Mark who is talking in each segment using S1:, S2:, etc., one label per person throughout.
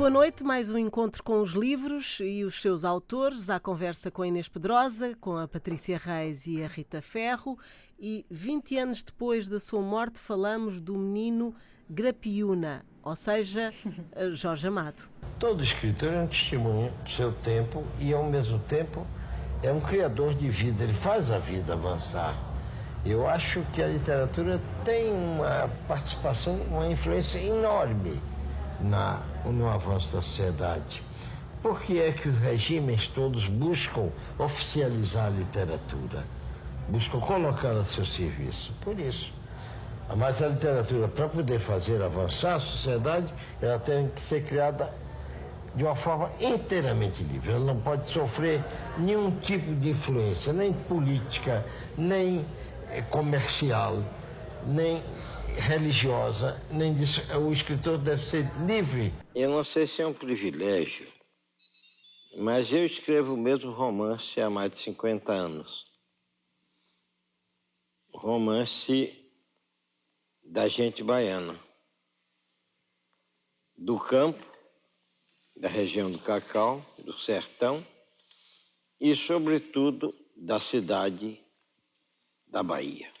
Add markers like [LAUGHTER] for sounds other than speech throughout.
S1: Boa noite, mais um encontro com os livros e os seus autores, à conversa com a Inês Pedrosa, com a Patrícia Reis e a Rita Ferro. E 20 anos depois da sua morte, falamos do menino Grapiúna, ou seja, Jorge Amado.
S2: Todo escritor é um testemunho do seu tempo e, ao mesmo tempo, é um criador de vida, ele faz a vida avançar. Eu acho que a literatura tem uma participação, uma influência enorme na, no avanço da sociedade. Por que é que os regimes todos buscam oficializar a literatura? Buscam colocá-la a seu serviço. Por isso. Mas a literatura, para poder fazer avançar a sociedade, ela tem que ser criada de uma forma inteiramente livre. Ela não pode sofrer nenhum tipo de influência, nem política, nem eh, comercial, nem religiosa, nem disso. O escritor deve ser livre.
S3: Eu não sei se é um privilégio, mas eu escrevo o mesmo romance há mais de 50 anos. Romance da gente baiana, do campo, da região do Cacau, do sertão e, sobretudo, da cidade da Bahia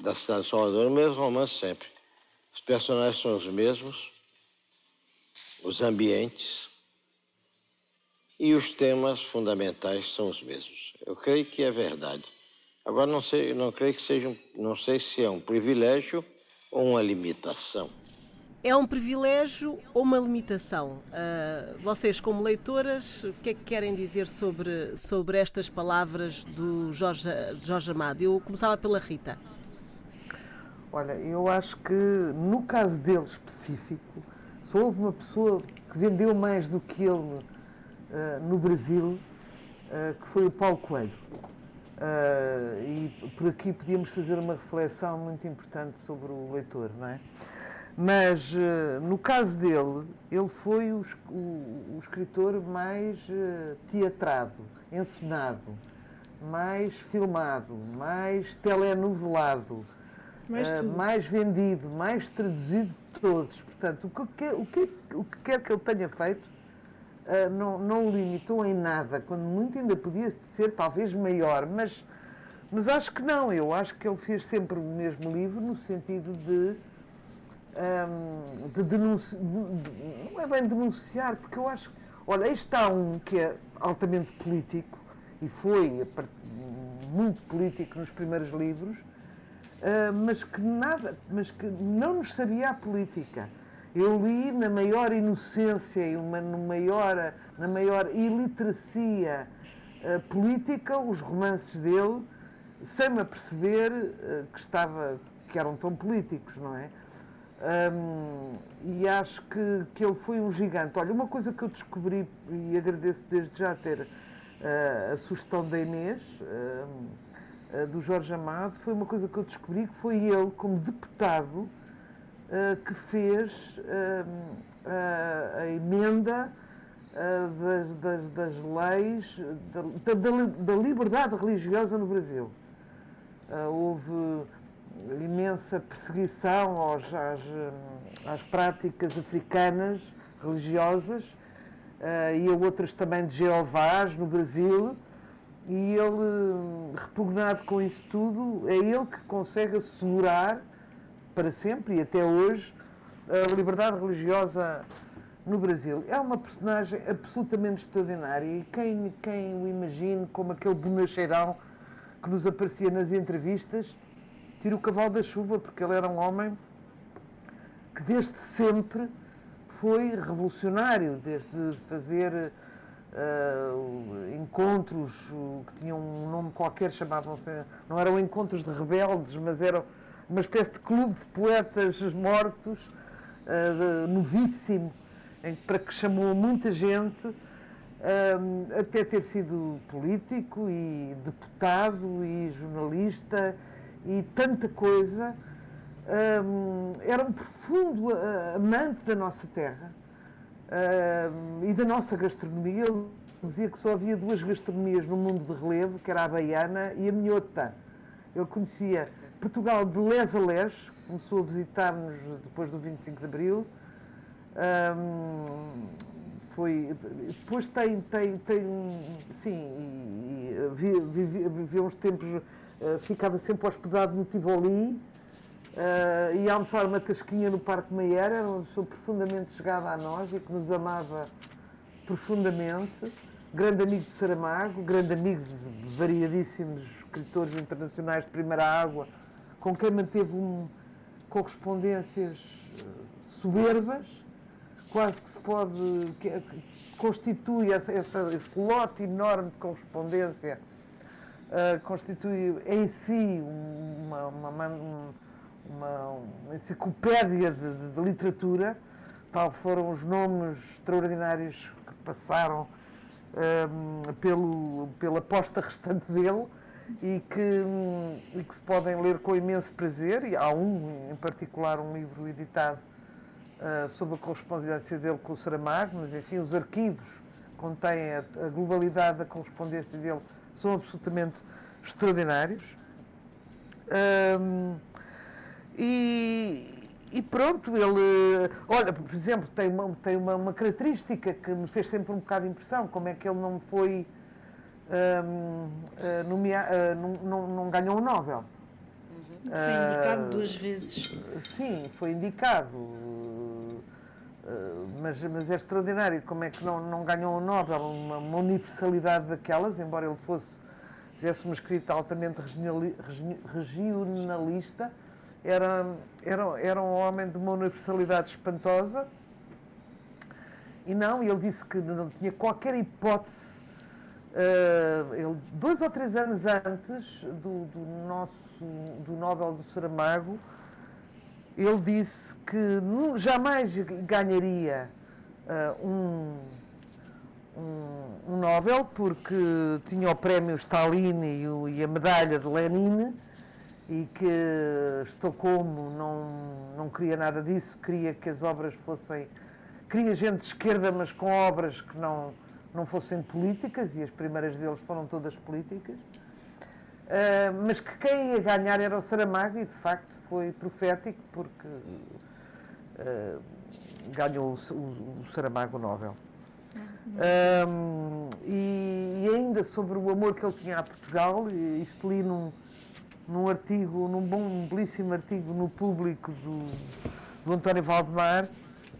S3: da cidade de Salvador, o mesmo romance sempre. Os personagens são os mesmos, os ambientes e os temas fundamentais são os mesmos. Eu creio que é verdade. Agora não sei, não creio que seja, não sei se é um privilégio ou uma limitação.
S1: É um privilégio ou uma limitação? Uh, vocês, como leitoras, o que é que querem dizer sobre, sobre estas palavras do Jorge, Jorge Amado? Eu começava pela Rita.
S4: Olha, eu acho que no caso dele específico, só houve uma pessoa que vendeu mais do que ele uh, no Brasil, uh, que foi o Paulo Coelho. Uh, e por aqui podíamos fazer uma reflexão muito importante sobre o leitor, não é? Mas no caso dele, ele foi o, o, o escritor mais teatrado, encenado, mais filmado, mais telenovelado mais, uh, mais vendido, mais traduzido de todos. Portanto, o que, o que, o que quer que ele tenha feito uh, não, não o limitou em nada, quando muito ainda podia ser talvez maior, mas, mas acho que não. Eu acho que ele fez sempre o mesmo livro no sentido de. Um, de denunciar, não é bem denunciar, porque eu acho que, olha, aí está um que é altamente político e foi muito político nos primeiros livros, uh, mas que nada, mas que não nos sabia a política. Eu li na maior inocência e uma, no maior, na maior iliteracia uh, política os romances dele, sem me aperceber uh, que, estava, que eram tão políticos, não é? Um, e acho que, que ele foi um gigante. Olha, uma coisa que eu descobri, e agradeço desde já ter uh, a sugestão da Inês, do Jorge Amado foi uma coisa que eu descobri que foi ele, como deputado, eh, que fez eh, a emenda das, das, das leis da, da, da, liberdade religiosa no Brasil. houve imensa perseguição aos, às, às práticas africanas religiosas e a outras também de Jeovás no Brasil e ele, repugnado com isso tudo, é ele que consegue assegurar para sempre e até hoje a liberdade religiosa no Brasil. É uma personagem absolutamente extraordinária e quem, quem o imagine como aquele bonacheirão que nos aparecia nas entrevistas, tira o cavalo da chuva, porque ele era um homem que desde sempre foi revolucionário, desde fazer uh, encontros que tinham um nome qualquer, chamavam-se, não eram encontros de rebeldes, mas eram uma espécie de clube de poetas mortos, uh, novíssimo, em, para que chamou muita gente, uh, até ter sido político e deputado e jornalista e tanta coisa. era um profundo amante da nossa terra e da nossa gastronomia. Ele dizia que só havia duas gastronomias no mundo de relevo, que era a baiana e a minhota. Ele conhecia Portugal de les a les, começou a visitar-nos depois do 25 de Abril, Um, foi, depois tem, tem, tem sim, viveu uns tempos, uh, ficava sempre hospedado no Tivoli, uh, ia almoçar uma tasquinha no Parque Meyer, era uma pessoa profundamente chegada a nós e que nos amava profundamente, grande amigo de Saramago, grande amigo de variadíssimos escritores internacionais de primeira água, com quem manteve um, correspondências eh, soberbas, quase que se pode, que, constitui essa, essa, esse lote enorme de correspondência, uh, constitui em si uma, uma, uma, uma enciclopédia de, de, literatura, tal foram os nomes extraordinários que passaram um, ehm, pelo, pela posta restante dele e que, e que se podem ler com imenso prazer, e há um, em particular, um livro editado uh, sobre a correspondência dele com o Saramago, mas enfim, os arquivos contêm a, a globalidade da correspondência dele são absolutamente extraordinários. Um, e, e, pronto, ele. Olha, por exemplo, tem, uma, tem uma, uma, característica que me fez sempre um bocado de impressão: como é que ele não foi. Um, uh, nomea, uh, não, não, não, ganhou o Nobel.
S5: Uhum. Foi indicado duas vezes.
S4: Sim, foi indicado mas, mas é extraordinário como é que não, não ganhou o Nobel, uma, uma universalidade daquelas, embora ele fosse, tivesse uma escrita altamente regionalista, era, era, era um homem de uma universalidade espantosa. E não, ele disse que não tinha qualquer hipótese. Uh, ele, dois ou três anos antes do, do nosso do Nobel do Saramago, ele disse que jamais ganharia uh, um, um, um, Nobel porque tinha o prémio Stalin e, o, e, a medalha de Lenin e que Estocolmo não, não queria nada disso, queria que as obras fossem. queria gente de esquerda, mas com obras que não, não fossem políticas, e as primeiras deles foram todas políticas. Uh, mas que quem ia ganhar era o Saramago, e de facto foi profético porque uh, ganhou o, o, o, Saramago Nobel. Um, e, e, ainda sobre o amor que ele tinha a Portugal, isto li num, num artigo, num bom, um belíssimo artigo no público do, do António Valdemar,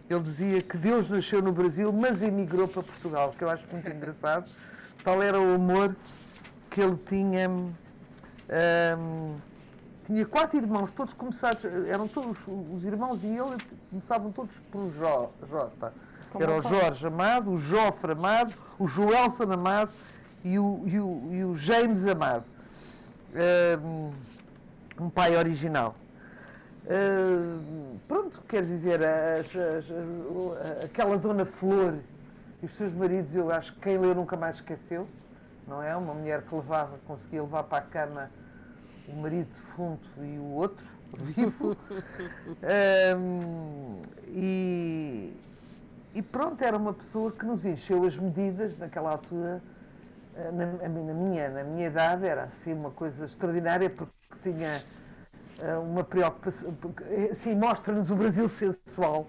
S4: ele dizia que Deus nasceu no Brasil, mas emigrou para Portugal, que eu acho muito engraçado. Tal era o amor que ele tinha. Um, tinha quatro irmãos, todos começados, eram todos os irmãos e ele começavam todos por J. J. Era o Jorge Amado, o Jofre Amado, o Joelson Amado e o, e o, e o James Amado. Um pai original. Uh, pronto, quer dizer, as, as, aquela Dona Flor e os seus maridos, eu acho que quem leu nunca mais esqueceu, não é? Uma mulher que levava, conseguia levar para a cama o marido defunto e o outro vivo. um, [LAUGHS] e, e pronto, era uma pessoa que nos encheu as medidas naquela altura. Eh, na, na, minha, na minha idade era assim uma coisa extraordinária porque tinha uh, uma preocupação. Assim, mostra-nos o Brasil sensual,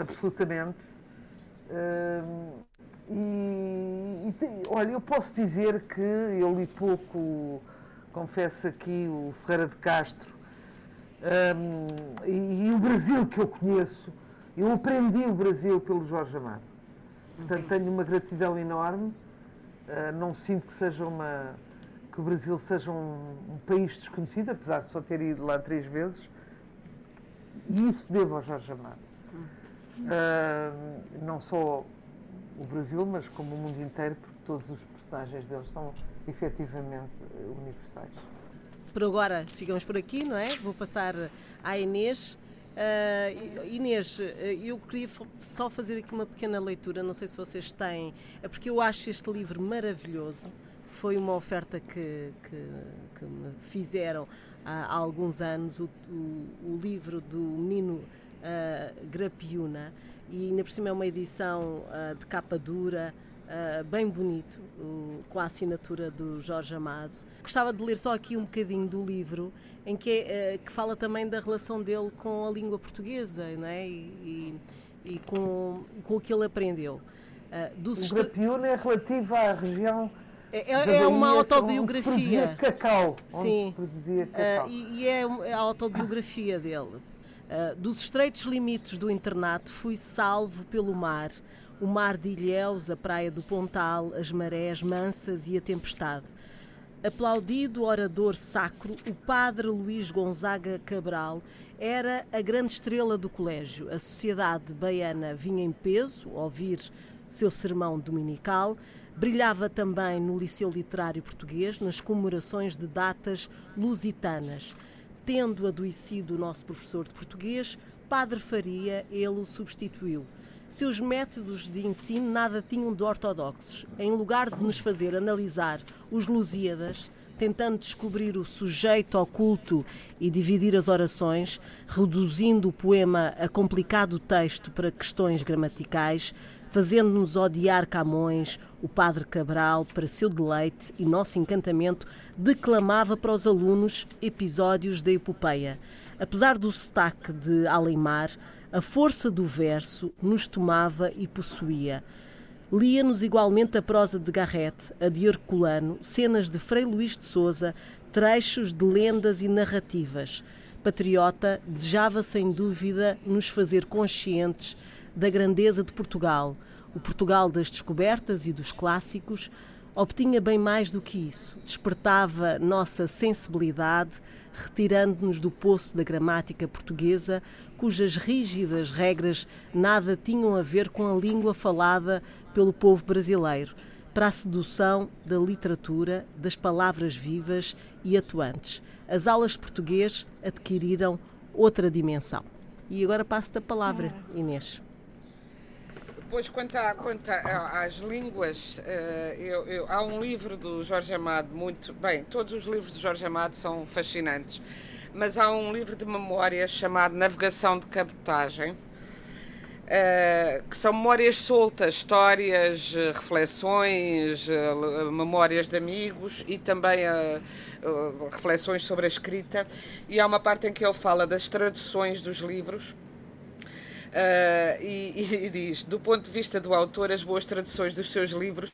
S4: absolutamente. E, e, olha, eu posso dizer que eu li pouco confesso aqui o Ferreira de Castro, um, e, e, o Brasil que eu conheço, eu aprendi o Brasil pelo Jorge Amado. Portanto, tenho uma gratidão enorme. Uh, não sinto que seja uma que o Brasil seja um, um, país desconhecido, apesar de só ter ido lá três vezes. E isso devo ao Jorge Amado. Uh, não só o Brasil, mas como o mundo inteiro, porque todos os personagens deles são efetivamente universais.
S1: Por agora ficamos por aqui, não é? Vou passar à Inês. Uh, Inês, eu queria só fazer aqui uma pequena leitura, não sei se vocês têm, é porque eu acho este livro maravilhoso. Foi uma oferta que, que, que me fizeram há, alguns anos, o, o, o, livro do menino uh, Grapiuna, e ainda por cima é uma edição uh, de capa dura, uh, bem bonito, com a assinatura do Jorge Amado. Gostava de ler só aqui um bocadinho do livro, em que, é, uh, que fala também da relação dele com a língua portuguesa, não é? E, e com, com o que ele aprendeu.
S4: Uh, dos o Grapiúna é relativo à região
S1: é, é, é uma autobiografia.
S4: Onde se cacau.
S1: Sim.
S4: Se cacau.
S1: Uh, e, e é, é a autobiografia dele. Uh, dos estreitos limites do internato, fui salvo pelo mar. O mar de Ilhéus, a praia do Pontal, as marés mansas e a tempestade. Aplaudido orador sacro, o padre Luís Gonzaga Cabral era a grande estrela do colégio. A sociedade baiana vinha em peso ouvir seu sermão dominical Brilhava também no Liceu Literário Português, nas comemorações de datas lusitanas. Tendo adoecido o nosso professor de português, Padre Faria, ele o substituiu. Seus métodos de ensino nada tinham de ortodoxos. Em lugar de nos fazer analisar os Lusíadas, tentando descobrir o sujeito oculto e dividir as orações, reduzindo o poema a complicado texto para questões gramaticais, fazendo-nos odiar Camões, o padre Cabral, para seu deleite e nosso encantamento, declamava para os alunos episódios da epopeia. Apesar do sotaque de Alemar, a força do verso nos tomava e possuía. Lia-nos igualmente a prosa de Garrett, a de Herculano, cenas de Frei Luís de Souza, trechos de lendas e narrativas. Patriota, desejava sem dúvida nos fazer conscientes da grandeza de Portugal, o Portugal das descobertas e dos clássicos, obtinha bem mais do que isso. Despertava nossa sensibilidade, retirando-nos do poço da gramática portuguesa, cujas rígidas regras nada tinham a ver com a língua falada pelo povo brasileiro, para a sedução da literatura, das palavras vivas e atuantes. As aulas de português adquiriram outra dimensão. E agora passo-te a palavra, Inês.
S6: Pois, quanto, a, quanto a, às línguas, eh, eu, eu, há um livro do Jorge Amado muito. Bem, todos os livros do Jorge Amado são fascinantes, mas há um livro de memórias chamado Navegação de Cabotagem, eh, que são memórias soltas, histórias, eh, reflexões, memórias de amigos e também reflexões sobre a escrita. E há uma parte em que ele fala das traduções dos livros Uh, e, e, diz: do ponto de vista do autor, as boas traduções dos seus livros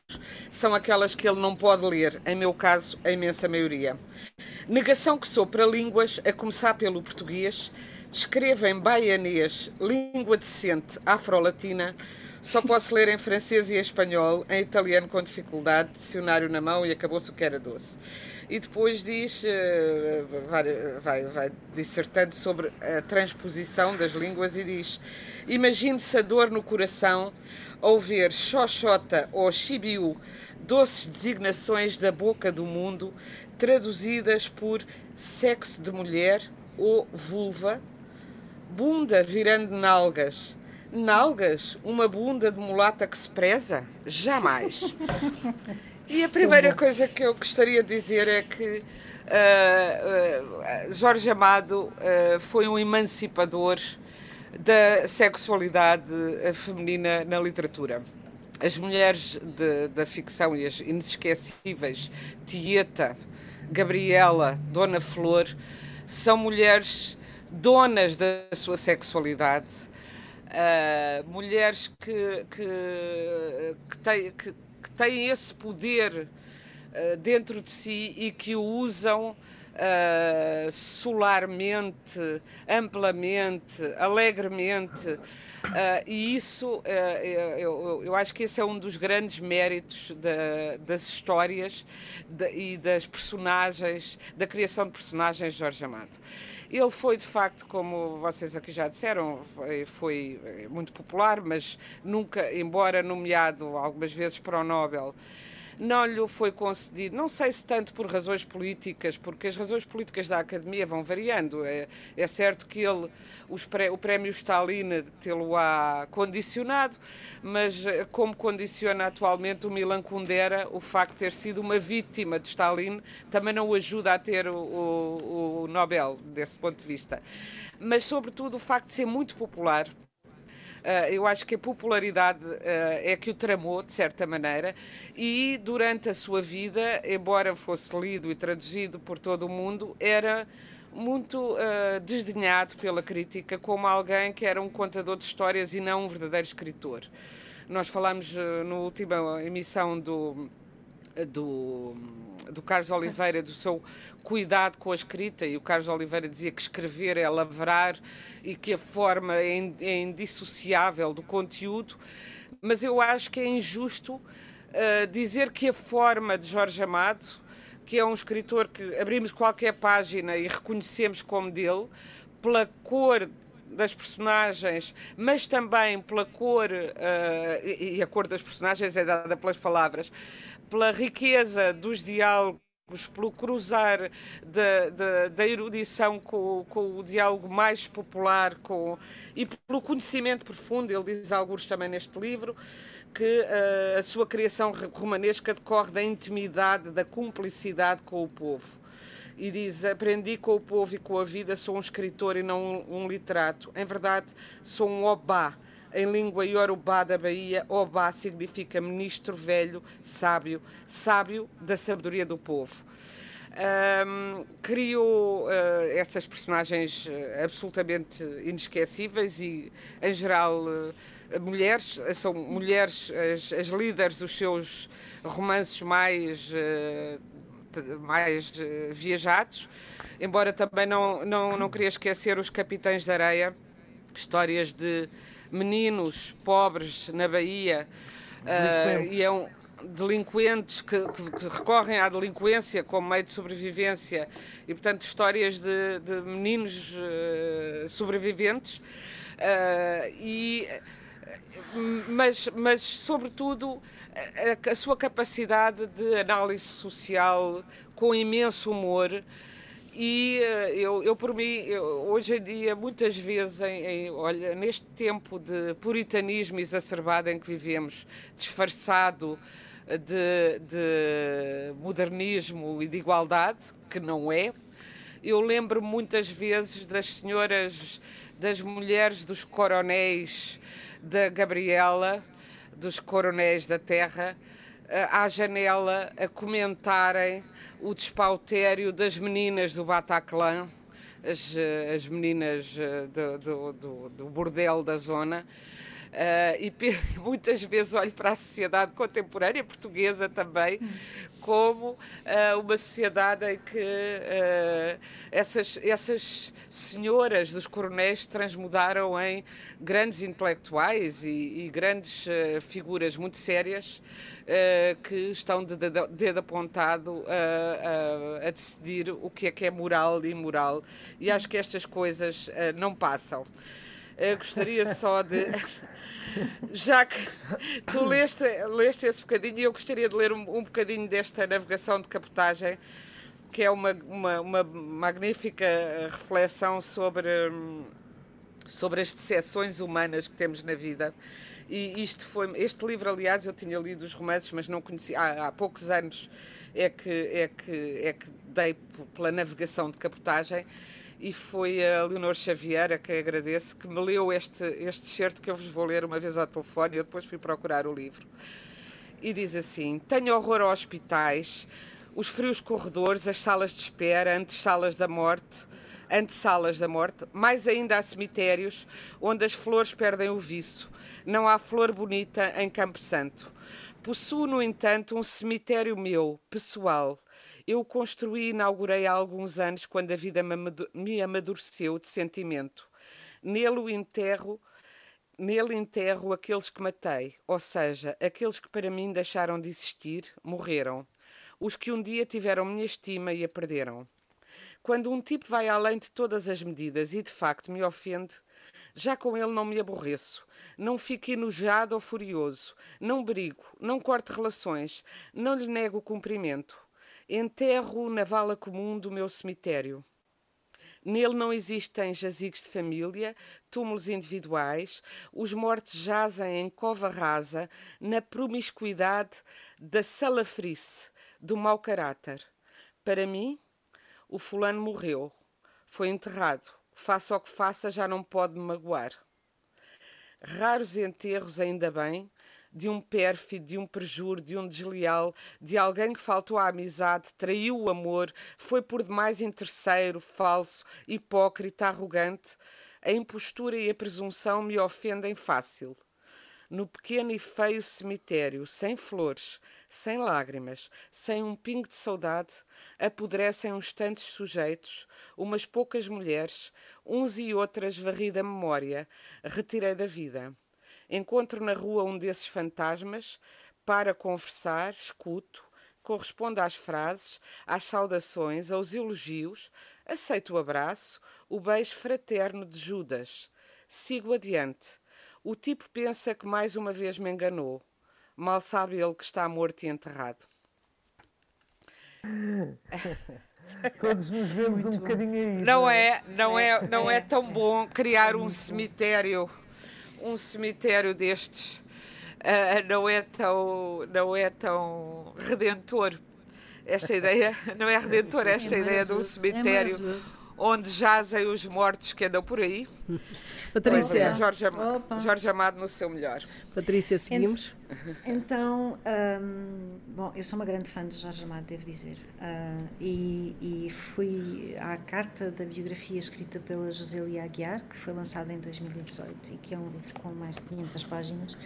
S6: são aquelas que ele não pode ler, em meu caso, a imensa maioria. Negação que sou para línguas, a começar pelo português, escrevo em baianês, língua decente afro-latina, só posso ler em francês e em espanhol, em italiano com dificuldade, dicionário na mão e acabou-se o que era doce e depois diz, eh, vai, vai, vai dissertando sobre a transposição das línguas e diz: Imagine-se a dor no coração ao ver Xoxota ou Chibiu, doces designações da boca do mundo, traduzidas por sexo de mulher ou vulva, bunda virando nalgas. Nalgas? Uma bunda de mulata que se preza? Jamais. [LAUGHS] E a primeira coisa que eu gostaria de dizer é que uh, uh, Jorge Amado uh, foi um emancipador da sexualidade feminina na literatura. As mulheres de, da ficção e as inesquecíveis Tieta, Gabriela, Dona Flor, são mulheres donas da sua sexualidade, mulheres que, que, que, têm, que têm esse poder uh, dentro de si e que o usam uh, solarmente, amplamente, alegremente. Uh, e isso, uh, eu, eu, acho que esse é um dos grandes méritos da, das histórias de, e das personagens, da criação de personagens de Jorge Amado. Ele foi, de facto, como vocês aqui já disseram, foi, foi muito popular, mas nunca, embora nomeado algumas vezes para o Nobel, não lhe foi concedido, não sei se tanto por razões políticas, porque as razões políticas da Academia vão variando. É, é certo que ele, pré, o prémio Stalin tê-lo-á condicionado, mas eh, como condiciona atualmente o Milan Kundera, o facto de ter sido uma vítima de Stalin também não o ajuda a ter o, o, o Nobel, desse ponto de vista. Mas, sobretudo, o facto de ser muito popular, eu acho que a popularidade uh, é que o tramou, de certa maneira, e durante a sua vida, embora fosse lido e traduzido por todo o mundo, era muito uh, desdenhado pela crítica como alguém que era um contador de histórias e não um verdadeiro escritor. Nós falámos uh, na última emissão do, do, do Carlos Oliveira, do seu cuidado com a escrita, e o Carlos Oliveira dizia que escrever é lavrar e que a forma é, é indissociável do conteúdo, mas eu acho que é injusto uh, dizer que a forma de Jorge Amado que é um escritor que abrimos qualquer página e reconhecemos como dele, pela cor das personagens, mas também pela cor, uh, e a cor das personagens é dada pelas palavras, pela riqueza dos diálogos pelo cruzar da, da, da erudição com, com, o diálogo mais popular com, e pelo conhecimento profundo, ele diz alguns também neste livro, que uh, a sua criação romanesca decorre da intimidade, da cumplicidade com o povo. E diz: Aprendi com o povo e com a vida, sou um escritor e não um, um literato. Em verdade, sou um obá. Em língua iorubá da Bahia, obá significa ministro velho, sábio, sábio da sabedoria do povo. Um, criou uh, essas personagens uh, absolutamente inesquecíveis e, em geral, uh, mulheres, são mulheres as, as líderes dos seus romances mais, uh, mais viajados, embora também não, não, não queria esquecer os Capitães da Areia, histórias de meninos pobres na Bahia, uh, e é um, delinquentes que, que, que, recorrem à delinquência como meio de sobrevivência e, portanto, histórias de, de meninos uh, sobreviventes. Uh, e mas, mas sobretudo, a, a, sua capacidade de análise social com imenso humor. E eh, eu, eu por mim, eu, hoje em dia, muitas vezes, em, em, olha, neste tempo de puritanismo exacerbado em que vivemos, disfarçado de, de modernismo e de igualdade, que não é, eu lembro muitas vezes das senhoras, das mulheres dos coronéis da Gabriela, dos Coronéis da Terra, eh, à janela a comentarem o despautério das meninas do Bataclan, as, eh, as meninas eh, do, do, do, do bordel da zona. Uh, e [LAUGHS] muitas vezes olho para a sociedade contemporânea portuguesa também como uh, uma sociedade em que uh, essas, essas senhoras dos coronéis transmudaram em grandes intelectuais e, e grandes figuras muito sérias que estão de dedo apontado a, a, a, decidir o que é que é moral e imoral. E acho que estas coisas não passam. gostaria só de [LAUGHS] já que tu leste, leste esse bocadinho, eu gostaria de ler um, um bocadinho desta navegação de capotagem, que é uma, uma, uma magnífica reflexão sobre, sobre as decepções humanas que temos na vida. E isto foi, este livro, aliás, eu tinha lido os romances, mas não conhecia, há, há poucos anos é que, é, que, é que dei pela navegação de capotagem e foi a Leonor Xavier, a quem agradeço, que me leu este, este certo que eu vos vou ler uma vez ao telefone eu depois fui procurar o livro. E diz assim: Tenho horror a hospitais, os frios corredores, as salas de espera, salas da morte, salas da morte, mais ainda há cemitérios onde as flores perdem o viço. Não há flor bonita em Campo Santo. Possuo, no entanto, um cemitério meu, pessoal, eu construí e inaugurei há alguns anos, quando a vida me amadureceu de sentimento. Nele enterro, nele enterro aqueles que matei, ou seja, aqueles que para mim deixaram de existir, morreram. Os que um dia tiveram minha estima e a perderam. Quando um tipo vai além de todas as medidas e de facto me ofende, já com ele não me aborreço, não fico enojado ou furioso, não brigo, não corto relações, não lhe nego o cumprimento enterro na vala comum do meu cemitério. Nele não existem jazigos de família, túmulos individuais, os mortos jazem em cova rasa, na promiscuidade da salafrice, do mau caráter. Para mim, o fulano morreu, foi enterrado, faça o que faça, já não pode me magoar. Raros enterros, ainda bem, de um pérfido, de um perjuro, de um desleal, de alguém que faltou à amizade, traiu o amor, foi por demais interesseiro, falso, hipócrita, arrogante, a impostura e a presunção me ofendem fácil. No pequeno e feio cemitério, sem flores, sem lágrimas, sem um pingo de saudade, apodrecem uns tantos sujeitos, umas poucas mulheres, uns e outras varri da memória, retirei da vida. Encontro na rua um desses fantasmas, para conversar, escuto, correspondo às frases, às saudações, aos elogios, aceito o abraço, o beijo fraterno de Judas. Sigo adiante. O tipo pensa que mais uma vez me enganou. Mal sabe ele que está morto e enterrado. [LAUGHS]
S4: Todos nos vemos Muito um bom. bocadinho aí.
S6: Não é? é, não é, não é tão bom criar um cemitério, um cemitério destes. Uh, não é tão, não é tão redentor. Esta ideia não é redentor, esta é ideia de um cemitério é onde jazem os mortos que andam por aí. [LAUGHS]
S1: Patrícia.
S6: Jorge, Jorge Amado no seu melhor.
S1: Patrícia, seguimos.
S5: Então, um, bom, eu sou uma grande fã de Jorge Amado, devo dizer. Uh, e, e, fui à carta da biografia escrita pela Josélia Aguiar, que foi lançada em 2018 e que é um livro com mais de 500 páginas.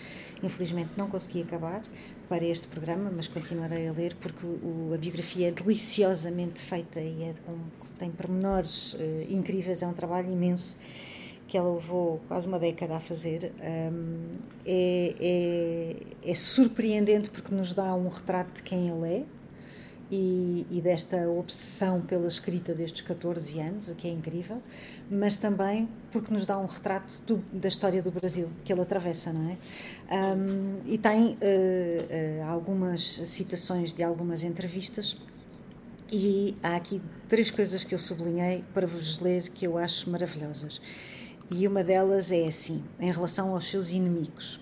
S5: Infelizmente não consegui acabar para este programa, mas continuarei a ler porque o, a biografia é deliciosamente feita e é com, tem pormenores uh, incríveis, é um trabalho imenso que ela levou quase uma década a fazer, um, é, é, é, surpreendente porque nos dá um retrato de quem ele é e, e, desta obsessão pela escrita destes 14 anos, o que é incrível, mas também porque nos dá um retrato do, da história do Brasil que ele atravessa, não é? Um, e tem uh, uh, algumas citações de algumas entrevistas. E há aqui três coisas que eu sublinhei para vos ler que eu acho maravilhosas. E uma delas é assim, em relação aos seus inimigos.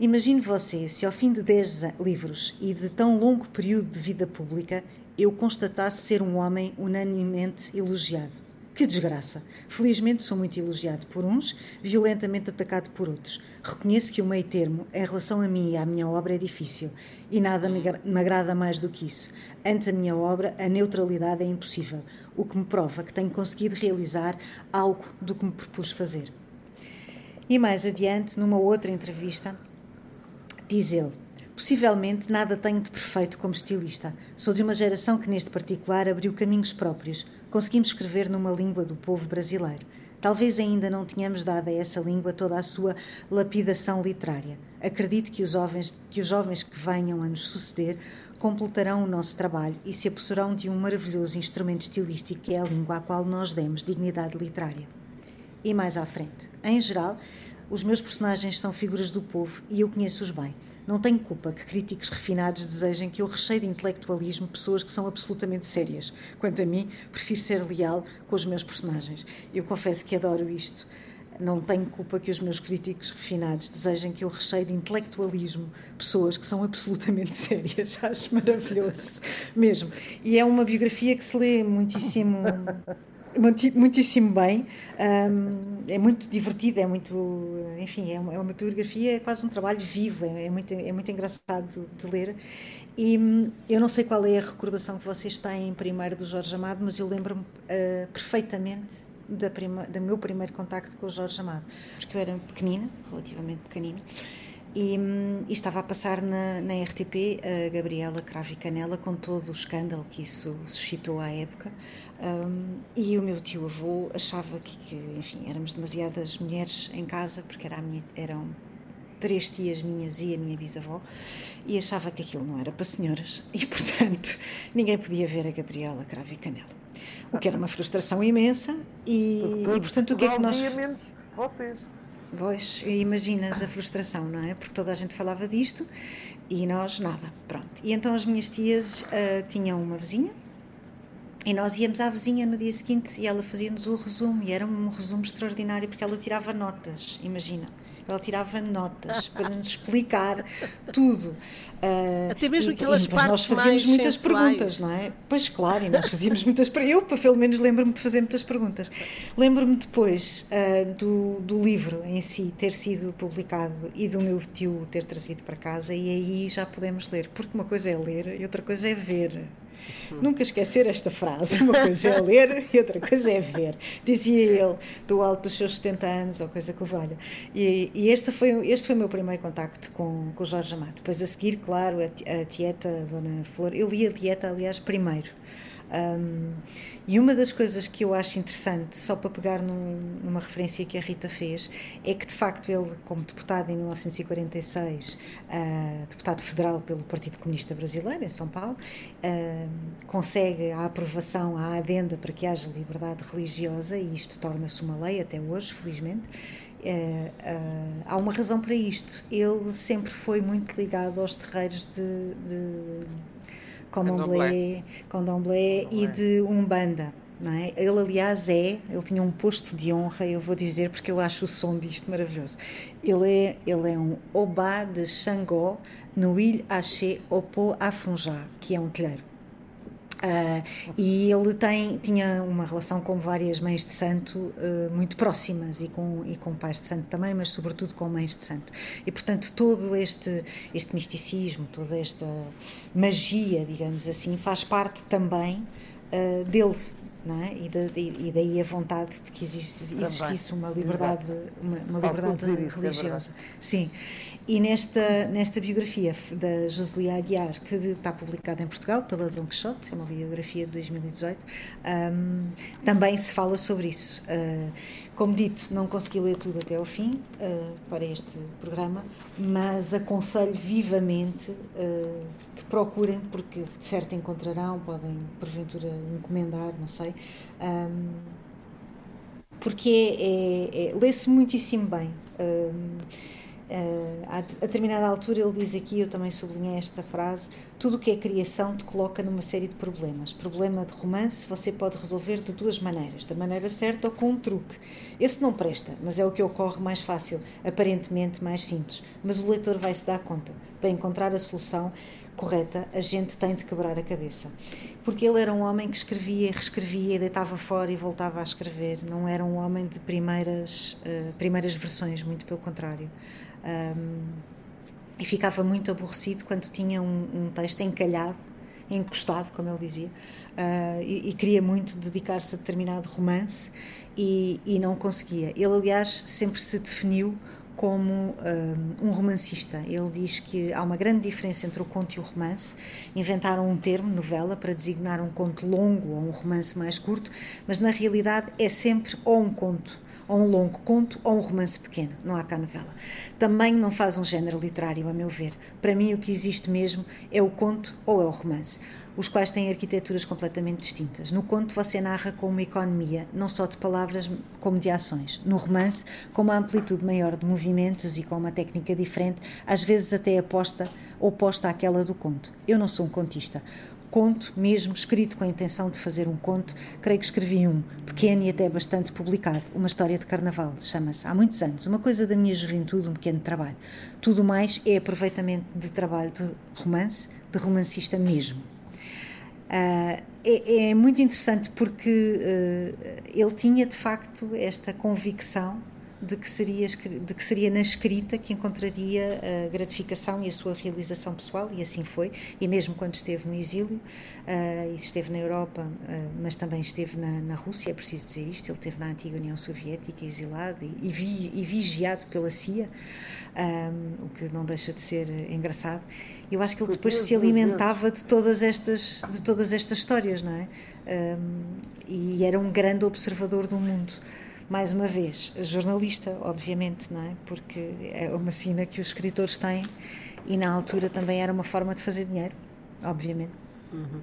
S5: Imagine você se ao fim de 10 livros e de tão longo período de vida pública eu constatasse ser um homem unanimemente elogiado. Que desgraça! Felizmente sou muito elogiado por uns, violentamente atacado por outros. Reconheço que o meio termo, em relação a mim e à minha obra, é difícil, e nada me, agrada mais do que isso. Ante a minha obra, a neutralidade é impossível, o que me prova que tenho conseguido realizar algo do que me propus fazer. E mais adiante, numa outra entrevista, diz ele: Possivelmente nada tenho de perfeito como estilista. Sou de uma geração que, neste particular, abriu caminhos próprios conseguimos escrever numa língua do povo brasileiro. Talvez ainda não tenhamos dado a essa língua toda a sua lapidação literária. Acredito que os jovens que, os jovens que venham a nos suceder completarão o nosso trabalho e se apossuarão de um maravilhoso instrumento estilístico que é a língua à qual nós demos dignidade literária. E mais à frente. Em geral, os meus personagens são figuras do povo e eu conheço-os bem. Não tenho culpa que críticos refinados desejem que eu recheie de intelectualismo pessoas que são absolutamente sérias. Quanto a mim, prefiro ser leal com os meus personagens. Eu confesso que adoro isto. Não tenho culpa que os meus críticos refinados desejem que eu recheie de intelectualismo pessoas que são absolutamente [LAUGHS] sérias. Acho maravilhoso, mesmo. E é uma biografia que se lê muitíssimo muitíssimo bem. Um, é muito divertido, é muito. Enfim, é uma, é uma é quase um trabalho vivo, é, é, muito, é muito engraçado de ler. E hum, eu não sei qual é a recordação que vocês têm primeiro do Jorge Amado, mas eu lembro-me uh, perfeitamente da prima, do meu primeiro contacto com o Jorge Amado, porque eu era pequenina, relativamente pequenina. E, hum, e, estava a passar na, na RTP a Gabriela Cravo e Canela com todo o escândalo que isso suscitou à época. Um, e o meu tio avô achava que, que, enfim, éramos demasiadas mulheres em casa, porque era minha, eram três tias minhas e a minha bisavó, e achava que aquilo não era para senhoras, e portanto [LAUGHS] ninguém podia ver a Gabriela Cravo e Canela. O que era uma frustração imensa, e, e portanto o que é que nós.
S4: Vocês.
S5: Pois, imaginas a frustração, não é? Porque toda a gente falava disto e nós nada, pronto. E então as minhas tias uh, tinham uma vizinha E nós íamos à vizinha no dia seguinte e ela fazia-nos o resumo, e era um resumo extraordinário porque ela tirava notas, imagina. Ela tirava notas [LAUGHS] para nos explicar tudo.
S1: Uh, Até mesmo aquelas
S5: e
S1: partes
S5: nós fazíamos muitas
S1: sensuais.
S5: perguntas, não é? Pois claro, e nós fazíamos muitas perguntas. Eu, pelo menos, lembro-me de fazer muitas perguntas. Lembro-me depois uh, do, do livro em si ter sido publicado e do meu tio ter trazido para casa, e aí já podemos ler. Porque uma coisa é ler e outra coisa é ver. Nunca esquecer esta frase. Uma coisa é ler e outra coisa é ver. Dizia ele, do alto dos seus 70 anos, ou coisa que valha. E, e este, foi, este foi o meu primeiro contacto com, com o Jorge Amado. Depois a seguir, claro, a, a a Dona Flor. Eu li a Tieta, aliás, primeiro. Um, e uma das coisas que eu acho interessante, só para pegar num, numa referência que a Rita fez, é que de facto ele, como deputado em 1946, uh, deputado federal pelo Partido Comunista Brasileiro, em São Paulo, uh, consegue a aprovação, a adenda para que haja liberdade religiosa, e isto torna-se uma lei até hoje, felizmente. Uh, uh, há uma razão para isto. Ele sempre foi muito ligado aos terreiros de, de Candomblé, Candomblé e de Umbanda. Não é? Ele, aliás, é, ele tinha um posto de honra, eu vou dizer porque eu acho o som disto maravilhoso. Ele é, ele é um Obá de Xangó no Il Haché Opo Afunjá, que é um telheiro. Uh, e ele tem, tinha uma relação com várias mães de santo uh, muito próximas e com, e com pais de santo também, mas sobretudo com mães de santo. E portanto, todo este, este misticismo, toda esta magia, digamos assim, faz parte também uh, dele. É? e, de, e, daí a vontade de que existisse, existisse uma liberdade, uma, uma liberdade é religiosa. É Sim. E nesta, nesta biografia da Joselia Aguiar, que está publicada em Portugal pela Dom Quixote, é uma biografia de 2018, um, também se fala sobre isso. Uh, como dito, não consegui ler tudo até ao fim uh, para este programa, mas aconselho vivamente uh, que procurem, porque de certo encontrarão, podem porventura encomendar, não sei. Um, porque é, é, é lê-se muitíssimo bem. Um, Uh, a, determinada altura ele diz aqui, eu também sublinhei esta frase: tudo o que é criação te coloca numa série de problemas. Problema de romance você pode resolver de duas maneiras, da maneira certa ou com um truque. Esse não presta, mas é o que ocorre mais fácil, aparentemente mais simples. Mas o leitor vai se dar conta. Para encontrar a solução correta, a gente tem de quebrar a cabeça. Porque ele era um homem que escrevia reescrevia, deitava fora e voltava a escrever. Não era um homem de primeiras, uh, primeiras versões, muito pelo contrário. Um, e ficava muito aborrecido quando tinha um, um texto encalhado, encostado, como ele dizia, uh, e, e, queria muito dedicar-se a determinado romance e, e, não conseguia. Ele, aliás, sempre se definiu como um, um, romancista. Ele diz que há uma grande diferença entre o conto e o romance. Inventaram um termo, novela, para designar um conto longo ou um romance mais curto, mas na realidade é sempre ou um conto ou um longo conto ou um romance pequeno, não há cá novela. Também não faz um género literário, a meu ver. Para mim, o que existe mesmo é o conto ou é o romance, os quais têm arquiteturas completamente distintas. No conto, você narra com uma economia, não só de palavras, como de ações. No romance, com uma amplitude maior de movimentos e com uma técnica diferente, às vezes até aposta oposta àquela do conto. Eu não sou um contista conto, mesmo escrito com a intenção de fazer um conto, creio que escrevi um, pequeno e até bastante publicado, uma história de carnaval, chama-se Há muitos anos, uma coisa da minha juventude, um pequeno trabalho. Tudo mais é aproveitamento de trabalho de romance, de romancista mesmo. Uh, é, é, muito interessante porque uh, ele tinha de facto esta convicção de que seria, de que seria na escrita que encontraria a gratificação e a sua realização pessoal, e assim foi. E mesmo quando esteve no exílio, uh, esteve na Europa, uh, mas também esteve na, na, Rússia, é preciso dizer isto, ele esteve na antiga União Soviética, exilado e, e, vi, e vigiado pela CIA, um, o que não deixa de ser engraçado. Eu acho que ele depois se alimentava de todas estas, de todas estas histórias, não é? Um, e era um grande observador do mundo mais uma vez, jornalista, obviamente, não é? Porque é uma sina que os escritores têm e na altura também era uma forma de fazer dinheiro, obviamente.
S1: Uhum.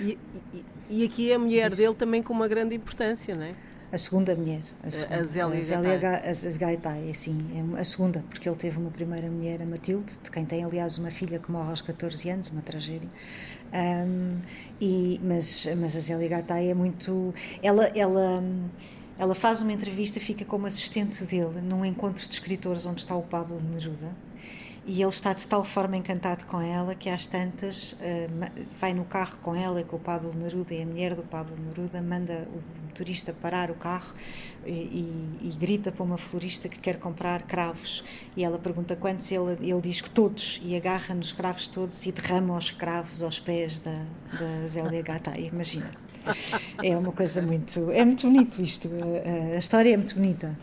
S1: E, e, e, aqui a mulher Diz. dele também com uma grande importância, não é?
S5: A segunda mulher. A, segunda,
S1: a Zélia, a Zélia
S5: Gaitai. Assim, é a segunda, porque ele teve uma primeira mulher, a Matilde, de quem tem, aliás, uma filha que morre aos 14 anos, uma tragédia. Um, e, mas, mas a Zélia Gaitai é muito. Ela. ela ela faz uma entrevista, fica como assistente dele num encontro de escritores onde está o Pablo Neruda. E ele está de tal forma encantado com ela que às tantas uh, vai no carro com ela com o Pablo Neruda e a mulher do Pablo Neruda manda o motorista parar o carro e, e, e, grita para uma florista que quer comprar cravos. E ela pergunta quantos ele, ele diz que todos e agarra nos cravos todos e derrama os cravos aos pés da, da Zélia Gata. Imagina é uma coisa muito é muito bonito isto a, a história é muito bonita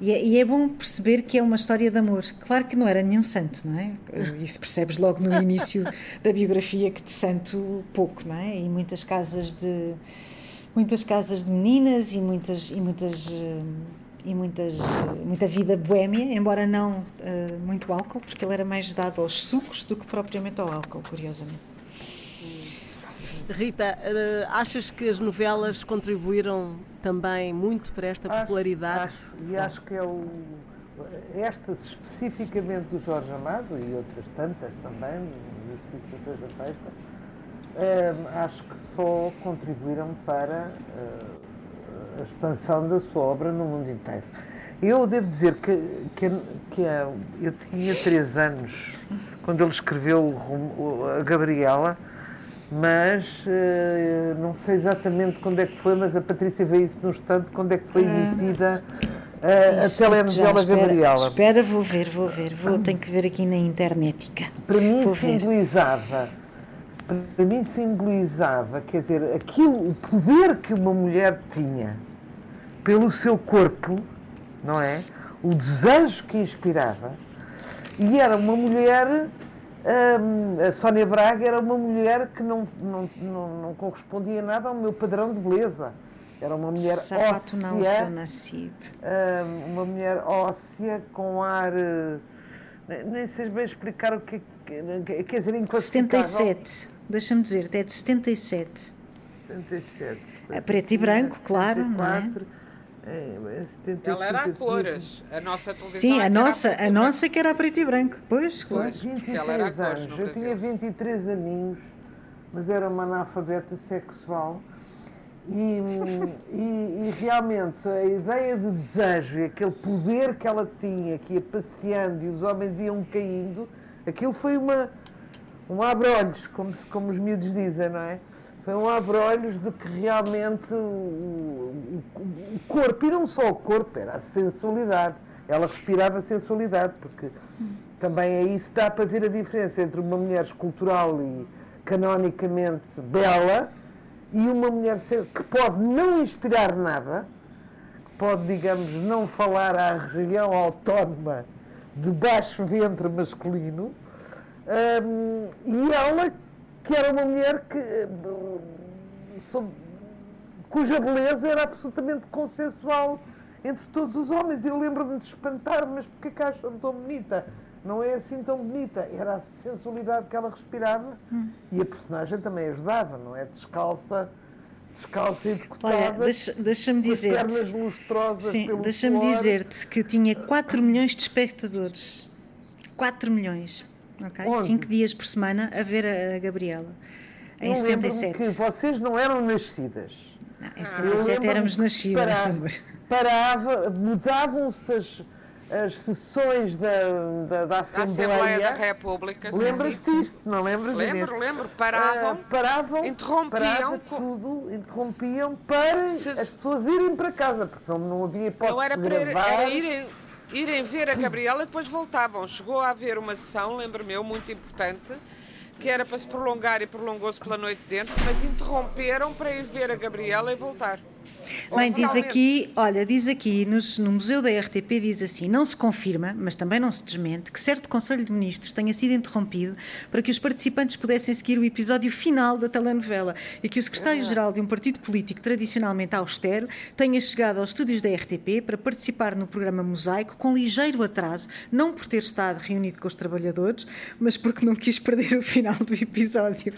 S5: e é, e é, bom perceber que é uma história de amor. Claro que não era nenhum santo, não é? Isso percebes logo no início da biografia que de santo pouco, não é? E muitas casas de muitas casas de meninas e muitas e muitas eh, e muitas muita vida boémia, embora não uh, muito álcool, porque ele era mais dado aos sucos do que propriamente ao álcool, curiosamente.
S1: Rita, uh, achas que as novelas contribuíram também muito para esta popularidade?
S4: Acho, acho, e acho que é o, estas especificamente do Jorge Amado e outras tantas também, justiça seja feita, uh, acho que só contribuíram para uh, a expansão da sua obra no mundo inteiro. Eu devo dizer que, que, que eu tinha três anos quando ele escreveu a Gabriela mas uh, não sei exatamente quando é que foi, mas a Patrícia vê isso no instante, quando é que foi ah. emitida uh, a telenovela Gabriela.
S5: Espera, vou ver, vou ver, vou, tenho que ver aqui na internetica.
S4: Para mim vou simbolizava, ver. para mim simbolizava, quer dizer, aquilo, o poder que uma mulher tinha pelo seu corpo, não é? O desejo que inspirava, e era uma mulher a Sónia Braga era uma mulher que não, não, não, não, correspondia nada ao meu padrão de beleza. Era uma mulher Sapato óssea. não, seu nascido. uma mulher óssea, com ar. Eh, nem sei bem explicar o que é. Quer dizer,
S5: inclassificável. 77. Deixa-me dizer, é de 77.
S4: 77.
S5: A preto e branco, claro, 74. não é?
S6: É, ela era a cores, a nossa televisão.
S5: Sim, a nossa, a nossa que era a preto e branco. Pois,
S4: claro. 23 ela era a cores, anos. Eu tinha 23 aninhos, mas era uma analfabeta sexual. E, e, e, realmente a ideia de desejo e aquele poder que ela tinha, que ia passeando e os homens iam caindo, aquilo foi uma, um abre-olhos, como, como os miúdos dizem, não é? Foi um abre-olhos de que realmente o, o, o, corpo, e não só o corpo, era a sensualidade. Ela respirava sensualidade, porque também é isso que dá para ver a diferença entre uma mulher escultural e canonicamente bela e uma mulher que pode não inspirar nada, pode, digamos, não falar à região autónoma de baixo ventre masculino, um, e ela que era uma mulher que, cuja beleza era absolutamente consensual entre todos os homens. Eu lembro-me de espantar, mas porquê que acham tão bonita? Não é assim tão bonita. Era a sensualidade que ela respirava hum. e a personagem também ajudava, não é? Descalça, descalça e decotada.
S5: Deixa-me deixa dizer
S4: pernas lustrosas
S5: Sim, deixa-me dizer-te que tinha 4 milhões de espectadores. 4 milhões ok? Cinco dias por semana a ver a, Gabriela. Em eu 77.
S4: que vocês não eram nascidas.
S5: Não, em 77 ah, éramos nascidas, parava, amor.
S4: Parava, mudavam-se as, as sessões da, da, da Assembleia.
S6: Da Assembleia da República.
S4: Lembras-te disto? Não lembras
S6: Lembro, lembro. Paravam, uh,
S4: paravam
S6: interrompiam.
S4: tudo, interrompiam para Se... as pessoas irem para casa, porque não, não havia hipótese não era de para, gravar.
S6: Era irem irem ver a Gabriela e depois voltavam. Chegou a haver uma sessão, lembro-me eu, muito importante, que era para se prolongar e prolongou-se pela noite dentro, mas interromperam para ir ver a Gabriela e voltar.
S5: Mãe, diz aqui, olha, diz aqui nos, no Museu da RTP, diz assim: não se confirma, mas também não se desmente, que certo Conselho de Ministros tenha sido interrompido para que os participantes pudessem seguir o episódio final da telenovela e que o secretário-geral de um partido político tradicionalmente austero tenha chegado aos estúdios da RTP para participar no programa Mosaico com ligeiro atraso, não por ter estado reunido com os trabalhadores, mas porque não quis perder o final do episódio.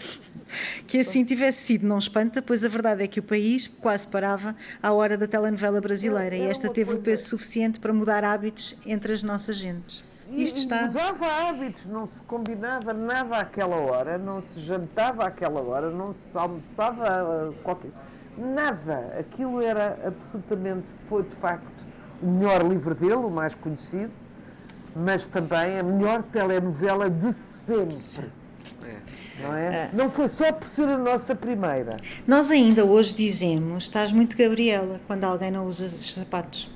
S5: Que assim tivesse sido, não espanta, pois a verdade é que o país quase parava à hora da telenovela brasileira. E esta teve o peso suficiente para mudar hábitos entre as nossas gentes. Isto está.
S4: Mudava hábitos, não se combinava nada àquela hora, não se jantava àquela hora, não se almoçava uh, qualquer. Nada. Aquilo era absolutamente, foi de facto o melhor livro dele, o mais conhecido, mas também a melhor telenovela de sempre. Não, é?
S5: É.
S4: não foi só por ser a nossa primeira.
S5: Nós ainda hoje dizemos: estás muito Gabriela, quando alguém não usa os sapatos.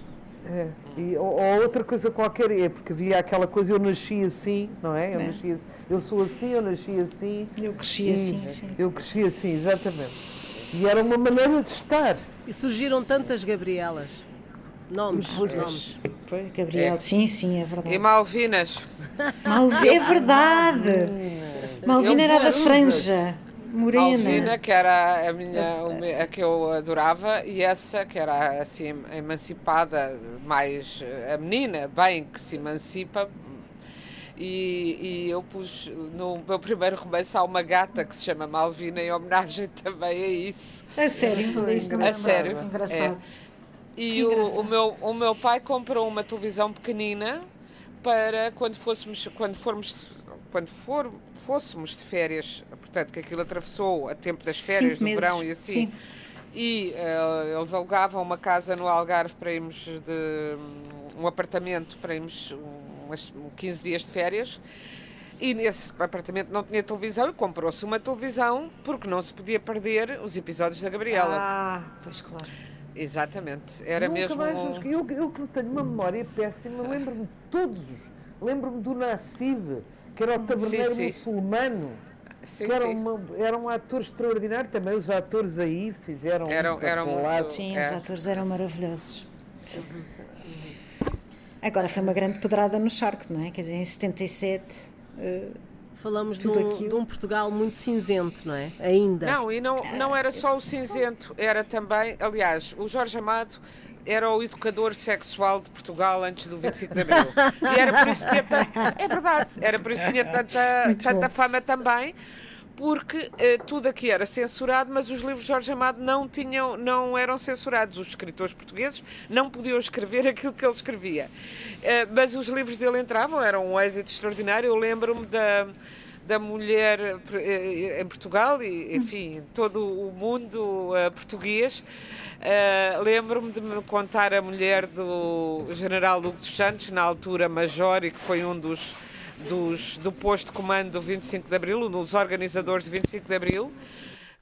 S4: É. E, ou, ou outra coisa qualquer, é porque havia aquela coisa, eu nasci assim, não é? Eu,
S5: É.
S4: nasci assim, eu sou assim, eu nasci assim.
S5: Eu cresci
S4: E
S5: assim, sim.
S4: Eu cresci assim, exatamente. E era uma maneira de estar.
S1: E surgiram tantas Gabrielas. Nomes,
S4: Pois.
S1: nomes.
S5: Foi, Gabriela, sim, sim, é verdade.
S6: E Malvinas.
S5: Malvi- é verdade! Malvina era da franja, morena.
S6: Malvina, que era a minha, a que eu adorava, e essa que era assim emancipada, mais a menina, bem que se emancipa. E, e eu pus no meu primeiro romance há uma gata que se chama Malvina em homenagem também a isso.
S5: A sério, isto não é
S6: A sério.
S5: Engraçado.
S6: E
S5: Que
S6: o,
S5: engraçado.
S6: o meu, o meu pai comprou uma televisão pequenina para quando fôssemos, quando formos, quando for, fôssemos de férias, portanto que aquilo atravessou a tempo das férias, do verão e assim.
S5: sim.
S6: E eh, eles alugavam uma casa no Algarve para irmos de um apartamento para irmos umas 15 dias de férias. E nesse apartamento não tinha televisão e comprou-se uma televisão porque não se podia perder os episódios da Gabriela.
S5: Ah, pois claro.
S6: Exatamente. Era
S4: Nunca
S6: mesmo.
S4: mais
S6: um-
S4: eu, eu que tenho uma memória péssima, lembro-me de todos. Lembro-me do Nassib, que era o taberneiro
S6: sim.
S4: muçulmano.
S6: Sim,
S4: que era, uma- era um ator extraordinário também. Os atores aí fizeram
S6: Eram-
S4: um
S6: eram muito-.
S5: Sim,
S6: É.
S5: os atores eram maravilhosos. Agora foi uma grande pedrada no charco, não é? Quer dizer, em 77. eh,
S1: Falamos de um, de um Portugal muito cinzento, não é? Ainda.
S6: Não, e não, não era só o cinzento, era também, aliás, o Jorge Amado era o educador sexual de Portugal antes do 25 de Abril. E era por isso que tinha tanta, é verdade, era por isso que tinha tanta, tanta fama também, porque eh, tudo aqui era censurado, mas os livros de Jorge Amado não tinham, não eram censurados. Os escritores portugueses não podiam escrever [LAUGHS] aquilo que ele escrevia. Eh, mas os livros dele entravam, eram um êxito extraordinário. Eu lembro-me da da mulher eh, em Portugal e, enfim, todo o mundo eh, português. Eh, Lembro-me de me contar a mulher do general Hugo dos Santos, na altura major, e que foi um dos, dos do posto de comando do 25 de Abril, um dos organizadores do 25 de Abril,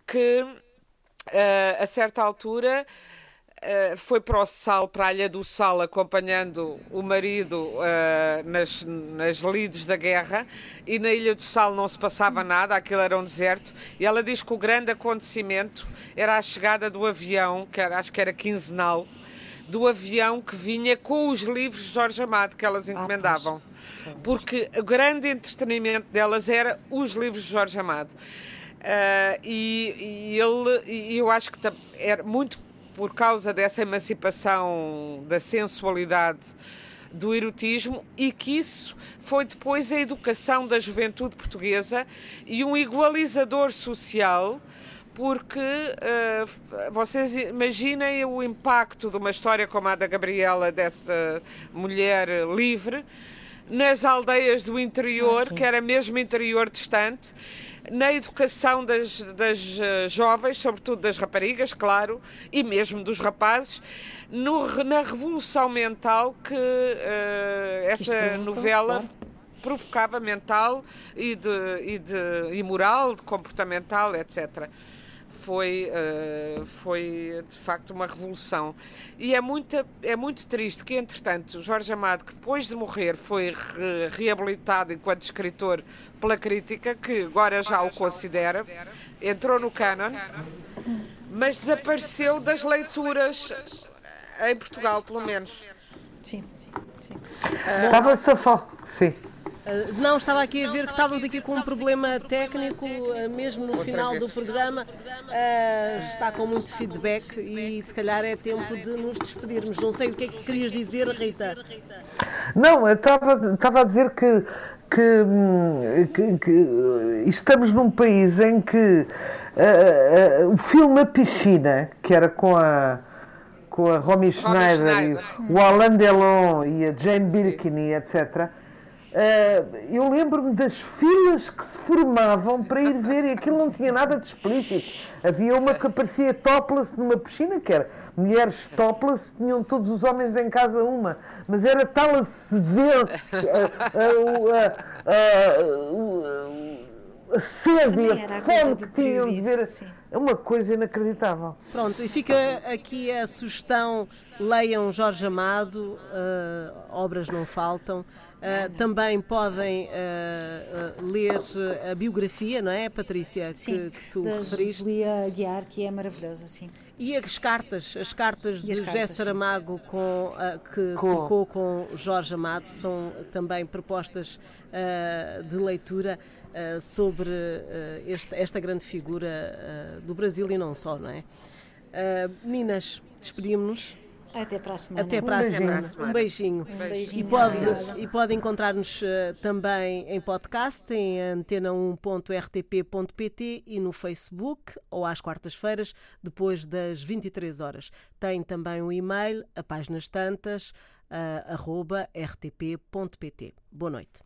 S6: que eh, a certa altura eh, foi para o Sal, para a Ilha do Sal, acompanhando o marido eh, nas, nas lides da guerra, e na Ilha do Sal não se passava nada, aquilo era um deserto, e ela diz que o grande acontecimento era a chegada do avião, que era, acho que era quinzenal, do avião que vinha com os livros de Jorge Amado que elas encomendavam. Porque o grande entretenimento delas era os livros de Jorge Amado. Ah, e, e ele, e eu acho que era muito por causa dessa emancipação da sensualidade do erotismo e que isso foi depois a educação da juventude portuguesa e um igualizador social porque f- vocês imaginem o impacto de uma história como a da Gabriela, dessa mulher livre, nas aldeias do interior,
S5: Ah,
S6: que era mesmo interior distante, na educação das, das eh, jovens, sobretudo das raparigas, claro, e mesmo dos rapazes, no na revolução mental que
S5: isto
S6: essa
S5: provocou,
S6: novela
S5: claro.
S6: provocava mental e, de, e, de, e moral, de comportamental, etc. Foi, eh, foi de facto uma revolução. E é, muita, é muito triste que, entretanto, Jorge Amado, que depois de morrer foi re- reabilitado enquanto escritor pela crítica, que agora já o considera, entrou no cânon, mas desapareceu das leituras em Portugal, pelo menos.
S5: sim, sim, sim.
S4: Estava-se a falar. Sim.
S1: Ah, Não, estava aqui a ver que estávamos aqui com um problema técnico, ah, mesmo no final do programa. Ah, está com muito feedback e se calhar é tempo de nos despedirmos. Não sei o que é que querias dizer, Rita.
S4: Não, eu estava estava a dizer que, que, hum, que- que estamos num país em que ah, ah, o filme A Piscina, que era com a, com a Romy Schneider,
S6: Schneider.
S4: E o Alain Delon e a Jane Birkin e etc. eh, eu lembro-me das filas que se formavam para ir ver e aquilo não tinha nada de explícito. Havia uma que aparecia topless numa piscina, que era mulheres topless, tinham todos os homens em casa uma, mas era tal a sedença, a, a, a, a, a sede e a fome que tinham de ver.
S5: sim.
S4: É uma coisa inacreditável.
S1: Pronto, e fica aqui a sugestão: leiam Jorge Amado, eh, obras não faltam. Eh, também podem eh, ler a biografia, não é, Patrícia, que,
S5: Sim,
S1: que tu
S5: da
S1: referiste.
S5: Julia Aguiar, que é maravilhosa, sim.
S1: E as cartas, as cartas
S5: E
S1: de
S5: as
S1: José
S5: cartas.
S1: Saramago com, ah, que
S4: Com-
S1: tocou com Jorge Amado são também propostas ah, de leitura ah, sobre ah, este- esta grande figura ah, do Brasil e não só, não é? Ah, meninas, despedimos-nos.
S5: Até para a semana.
S1: Até para a
S4: beijinho.
S1: semana. Um beijinho.
S5: Um beijinho.
S1: E pode,
S5: obrigada.
S1: e pode encontrar-nos eh, também em podcast, em antena1.rtp.pt e no Facebook, ou às quartas-feiras, depois das 23 horas. Tem também o e-mail, a páginas tantas, eh, arroba rtp.pt. Boa noite.